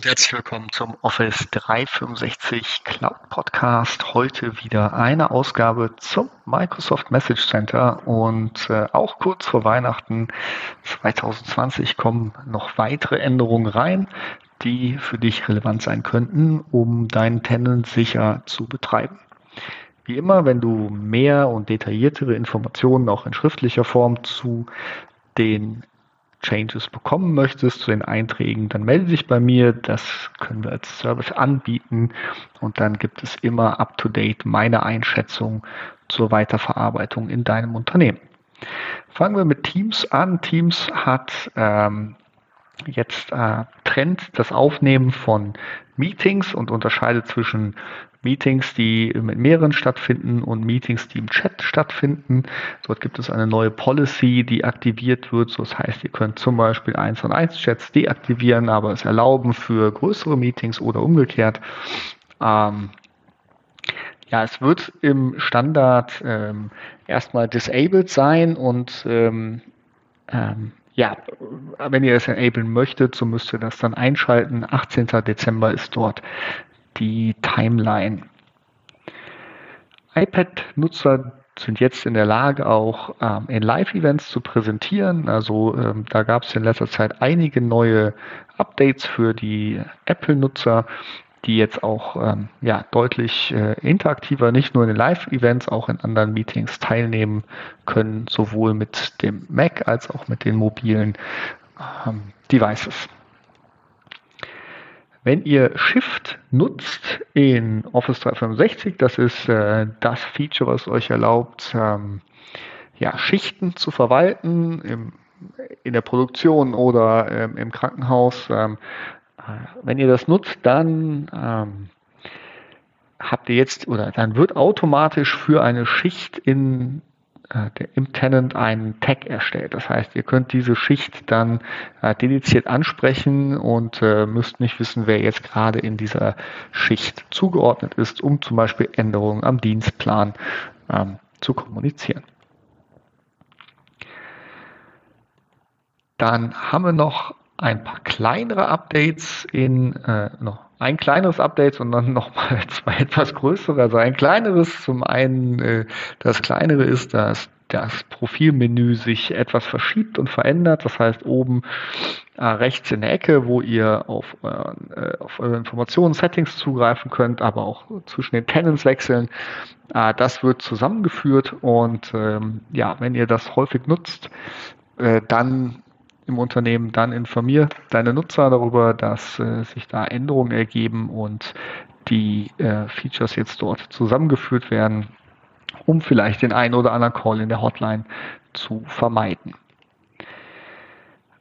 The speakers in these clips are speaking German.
und herzlich willkommen zum Office 365 Cloud Podcast. Heute wieder eine Ausgabe zum Microsoft Message Center und äh, auch kurz vor Weihnachten 2020 kommen noch weitere Änderungen rein, die für dich relevant sein könnten, um deinen Tenant sicher zu betreiben. Wie immer, wenn du mehr und detailliertere Informationen auch in schriftlicher Form zu den Changes bekommen möchtest zu den Einträgen, dann melde dich bei mir. Das können wir als Service anbieten. Und dann gibt es immer up-to-date meine Einschätzung zur Weiterverarbeitung in deinem Unternehmen. Fangen wir mit Teams an. Teams hat ähm, jetzt äh, trennt das Aufnehmen von Meetings und unterscheidet zwischen Meetings, die mit mehreren stattfinden und Meetings, die im Chat stattfinden. Dort gibt es eine neue Policy, die aktiviert wird. das heißt, ihr könnt zum Beispiel 1 und 1 Chats deaktivieren, aber es erlauben für größere Meetings oder umgekehrt. Ähm, ja, es wird im Standard ähm, erstmal disabled sein und ähm, ähm, ja, wenn ihr es enablen möchtet, so müsst ihr das dann einschalten. 18. Dezember ist dort die Timeline. iPad-Nutzer sind jetzt in der Lage, auch ähm, in Live-Events zu präsentieren. Also ähm, da gab es in letzter Zeit einige neue Updates für die Apple-Nutzer, die jetzt auch ähm, ja, deutlich äh, interaktiver, nicht nur in den Live-Events, auch in anderen Meetings teilnehmen können, sowohl mit dem Mac als auch mit den mobilen ähm, Devices. Wenn ihr Shift nutzt in Office 365, das ist äh, das Feature, was euch erlaubt, ähm, ja, Schichten zu verwalten im, in der Produktion oder ähm, im Krankenhaus. Ähm, äh, wenn ihr das nutzt, dann ähm, habt ihr jetzt oder dann wird automatisch für eine Schicht in äh, im Tenant einen Tag erstellt. Das heißt, ihr könnt diese Schicht dann äh, dediziert ansprechen und äh, müsst nicht wissen, wer jetzt gerade in dieser Schicht zugeordnet ist, um zum Beispiel Änderungen am Dienstplan ähm, zu kommunizieren. Dann haben wir noch ein paar kleinere Updates in äh, noch ein kleineres Update und dann nochmal zwei etwas größere. Also ein kleineres, zum einen äh, das kleinere ist, dass das Profilmenü sich etwas verschiebt und verändert. Das heißt, oben äh, rechts in der Ecke, wo ihr auf, äh, auf eure Informationen, Settings zugreifen könnt, aber auch zwischen den Tenants wechseln, äh, das wird zusammengeführt und ähm, ja, wenn ihr das häufig nutzt, äh, dann im Unternehmen, dann informier deine Nutzer darüber, dass äh, sich da Änderungen ergeben und die äh, Features jetzt dort zusammengeführt werden, um vielleicht den einen oder anderen Call in der Hotline zu vermeiden.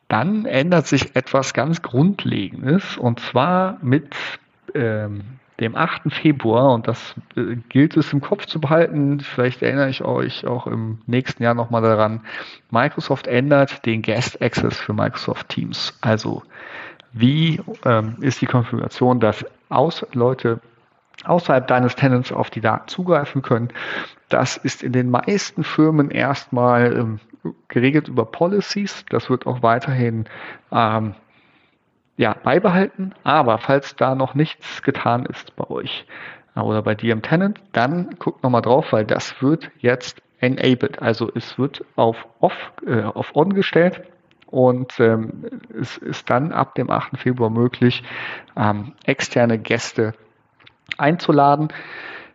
Dann ändert sich etwas ganz Grundlegendes und zwar mit ähm, dem 8. Februar, und das äh, gilt es im Kopf zu behalten, vielleicht erinnere ich euch auch im nächsten Jahr nochmal daran, Microsoft ändert den Guest Access für Microsoft Teams. Also wie ähm, ist die Konfiguration, dass aus Leute außerhalb deines Tenants auf die Daten zugreifen können. Das ist in den meisten Firmen erstmal ähm, geregelt über Policies. Das wird auch weiterhin ähm, ja, beibehalten. Aber falls da noch nichts getan ist bei euch äh, oder bei dir im Tenant, dann guckt nochmal drauf, weil das wird jetzt enabled. Also es wird auf off, äh, auf on gestellt und ähm, es ist dann ab dem 8. Februar möglich, ähm, externe Gäste einzuladen.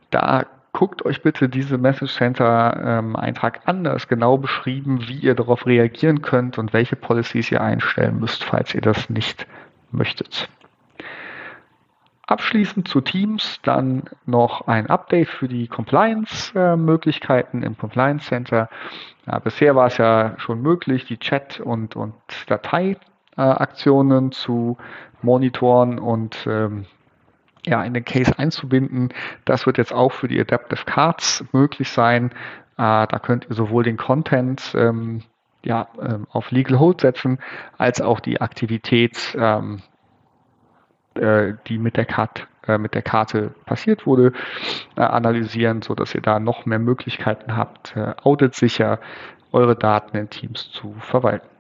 Da guckt euch bitte diese Message Center ähm, Eintrag an. Da ist genau beschrieben, wie ihr darauf reagieren könnt und welche Policies ihr einstellen müsst, falls ihr das nicht möchtet. Abschließend zu Teams dann noch ein Update für die Compliance-Möglichkeiten im Compliance Center. Ja, bisher war es ja schon möglich, die Chat- und, und Dateiaktionen zu monitoren und ähm, ja, in den Case einzubinden. Das wird jetzt auch für die Adaptive Cards möglich sein. Äh, da könnt ihr sowohl den Content ähm, ja, ähm, auf Legal Hold setzen, als auch die Aktivität, ähm, äh, die mit der, Karte, äh, mit der Karte passiert wurde, äh, analysieren, so dass ihr da noch mehr Möglichkeiten habt, auditsicher eure Daten in Teams zu verwalten.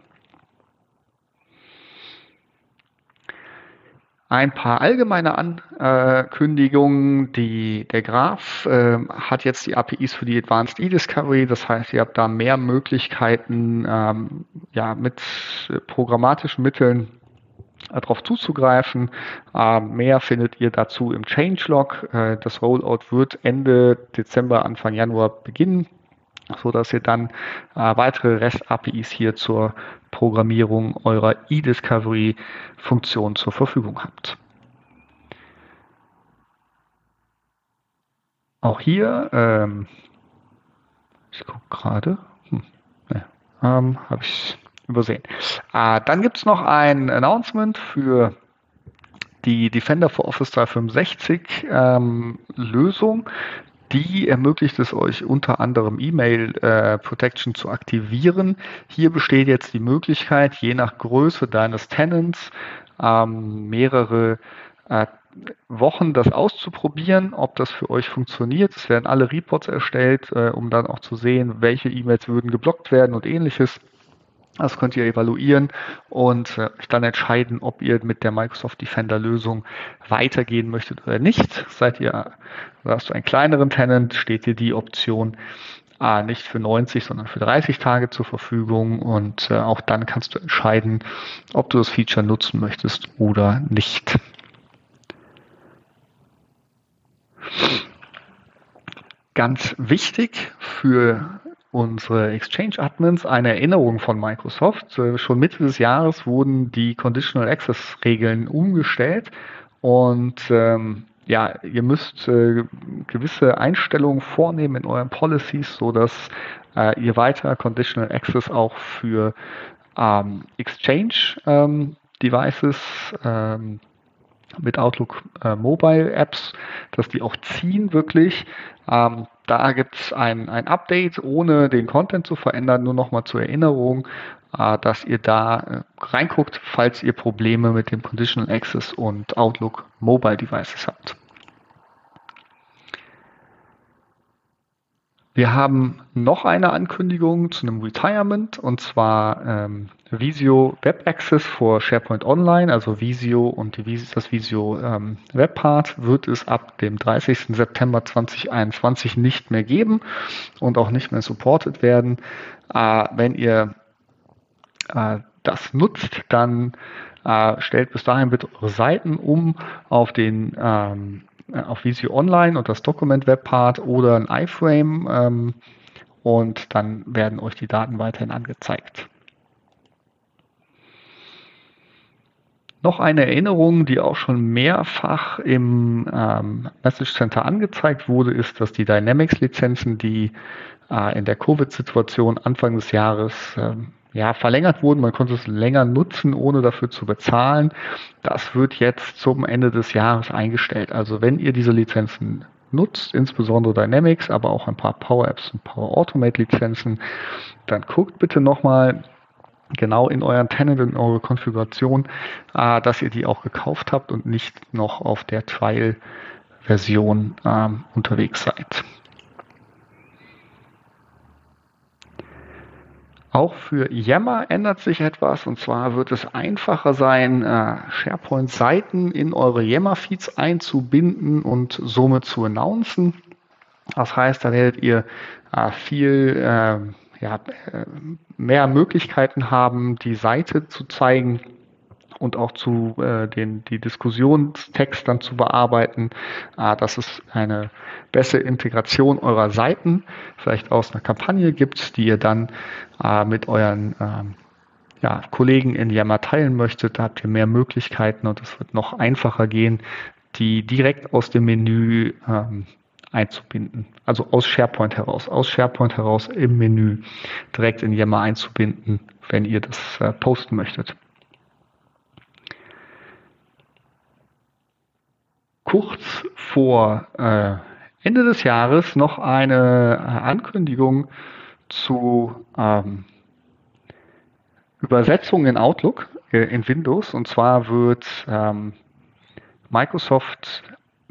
Ein paar allgemeine Ankündigungen. Die, der Graph äh, hat jetzt die APIs für die Advanced E-Discovery. Das heißt, ihr habt da mehr Möglichkeiten, ähm, ja, mit programmatischen Mitteln äh, darauf zuzugreifen. Äh, mehr findet ihr dazu im Changelog. Äh, das Rollout wird Ende Dezember, Anfang Januar beginnen so dass ihr dann äh, weitere REST-APIs hier zur Programmierung eurer eDiscovery-Funktion zur Verfügung habt. Auch hier, ähm, ich gucke gerade, hm, ne, ähm, habe ich übersehen. Äh, dann gibt es noch ein Announcement für die Defender for Office 365 ähm, Lösung die ermöglicht es euch unter anderem E-Mail äh, Protection zu aktivieren. Hier besteht jetzt die Möglichkeit, je nach Größe deines Tenants ähm, mehrere äh, Wochen das auszuprobieren, ob das für euch funktioniert. Es werden alle Reports erstellt, äh, um dann auch zu sehen, welche E-Mails würden geblockt werden und ähnliches. Das könnt ihr evaluieren und äh, dann entscheiden, ob ihr mit der Microsoft Defender Lösung weitergehen möchtet oder nicht. Seid ihr, hast du einen kleineren Tenant, steht dir die Option äh, nicht für 90, sondern für 30 Tage zur Verfügung und äh, auch dann kannst du entscheiden, ob du das Feature nutzen möchtest oder nicht. Ganz wichtig für unsere Exchange-Admins eine Erinnerung von Microsoft. Äh, schon Mitte des Jahres wurden die Conditional Access-Regeln umgestellt und ähm, ja, ihr müsst äh, gewisse Einstellungen vornehmen in euren Policies, so dass äh, ihr weiter Conditional Access auch für ähm, Exchange ähm, Devices ähm, mit Outlook äh, Mobile Apps, dass die auch ziehen wirklich. Ähm, da gibt es ein, ein Update, ohne den Content zu verändern, nur nochmal zur Erinnerung, äh, dass ihr da äh, reinguckt, falls ihr Probleme mit dem Conditional Access und Outlook Mobile Devices habt. Wir haben noch eine Ankündigung zu einem Retirement und zwar ähm, Visio Web Access for SharePoint Online, also Visio und die, das Visio ähm, Web Part wird es ab dem 30. September 2021 nicht mehr geben und auch nicht mehr supported werden. Äh, wenn ihr äh, das nutzt, dann äh, stellt bis dahin bitte eure Seiten um auf den ähm, äh, auf Visio Online und das Document Web Part oder ein iFrame ähm, und dann werden euch die Daten weiterhin angezeigt. Noch eine Erinnerung, die auch schon mehrfach im ähm, Message Center angezeigt wurde, ist, dass die Dynamics-Lizenzen, die äh, in der Covid-Situation Anfang des Jahres ähm, ja, verlängert wurden. Man konnte es länger nutzen, ohne dafür zu bezahlen. Das wird jetzt zum Ende des Jahres eingestellt. Also wenn ihr diese Lizenzen nutzt, insbesondere Dynamics, aber auch ein paar Power Apps und Power Automate Lizenzen, dann guckt bitte nochmal genau in euren Tenant, in eure Konfiguration, äh, dass ihr die auch gekauft habt und nicht noch auf der Trial-Version ähm, unterwegs seid. Auch für Yammer ändert sich etwas und zwar wird es einfacher sein, äh, SharePoint-Seiten in eure Yammer-Feeds einzubinden und somit zu announcen. Das heißt, da werdet ihr äh, viel äh, ja, mehr Möglichkeiten haben, die Seite zu zeigen und auch zu äh, den die Diskussionstext dann zu bearbeiten. Äh, dass es eine bessere Integration eurer Seiten vielleicht aus einer Kampagne gibt, die ihr dann äh, mit euren ähm, ja, Kollegen in Yammer teilen möchtet. Da habt ihr mehr Möglichkeiten und es wird noch einfacher gehen, die direkt aus dem Menü ähm, einzubinden. Also aus SharePoint heraus, aus SharePoint heraus im Menü direkt in Yammer einzubinden, wenn ihr das äh, posten möchtet. kurz vor äh, Ende des Jahres noch eine äh, Ankündigung zu ähm, Übersetzung in Outlook äh, in Windows. Und zwar wird ähm, Microsoft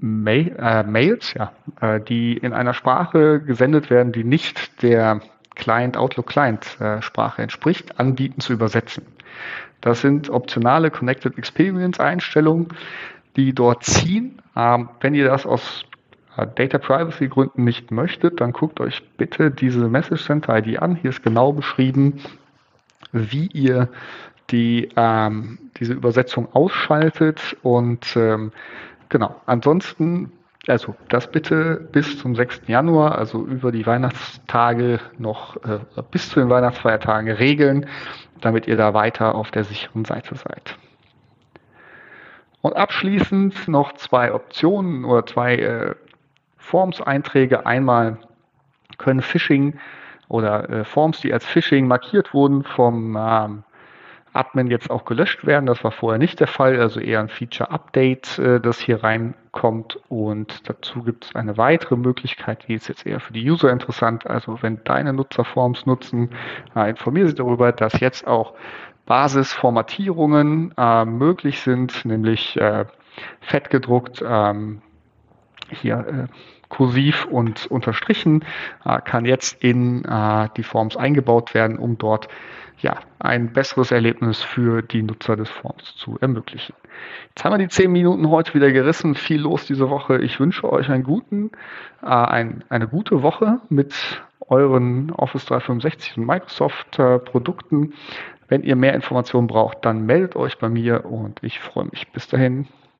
Mail, äh, Mails, ja, äh, die in einer Sprache gesendet werden, die nicht der Client Outlook Client äh, Sprache entspricht, anbieten zu übersetzen. Das sind optionale Connected Experience Einstellungen, die dort ziehen. Ähm, wenn ihr das aus äh, Data Privacy Gründen nicht möchtet, dann guckt euch bitte diese Message Center ID an. Hier ist genau beschrieben, wie ihr die, ähm, diese Übersetzung ausschaltet und ähm, genau. Ansonsten, also das bitte bis zum 6. Januar, also über die Weihnachtstage noch äh, bis zu den Weihnachtsfeiertagen regeln, damit ihr da weiter auf der sicheren Seite seid. Und abschließend noch zwei Optionen oder zwei äh, Forms-Einträge. Einmal können Phishing oder äh, Forms, die als Phishing markiert wurden, vom Admin jetzt auch gelöscht werden. Das war vorher nicht der Fall, also eher ein Feature-Update, äh, das hier reinkommt. Und dazu gibt es eine weitere Möglichkeit, die ist jetzt eher für die User interessant. Also wenn deine Nutzer Forms nutzen, äh, informiere sie darüber, dass jetzt auch Basisformatierungen äh, möglich sind, nämlich fett gedruckt, ähm, hier kursiv und unterstrichen, kann jetzt in die Forms eingebaut werden, um dort ja, ein besseres Erlebnis für die Nutzer des Forms zu ermöglichen. Jetzt haben wir die zehn Minuten heute wieder gerissen. Viel los diese Woche. Ich wünsche euch einen guten, äh, ein, eine gute Woche mit euren Office 365 und Microsoft äh, Produkten. Wenn ihr mehr Informationen braucht, dann meldet euch bei mir und ich freue mich. Bis dahin.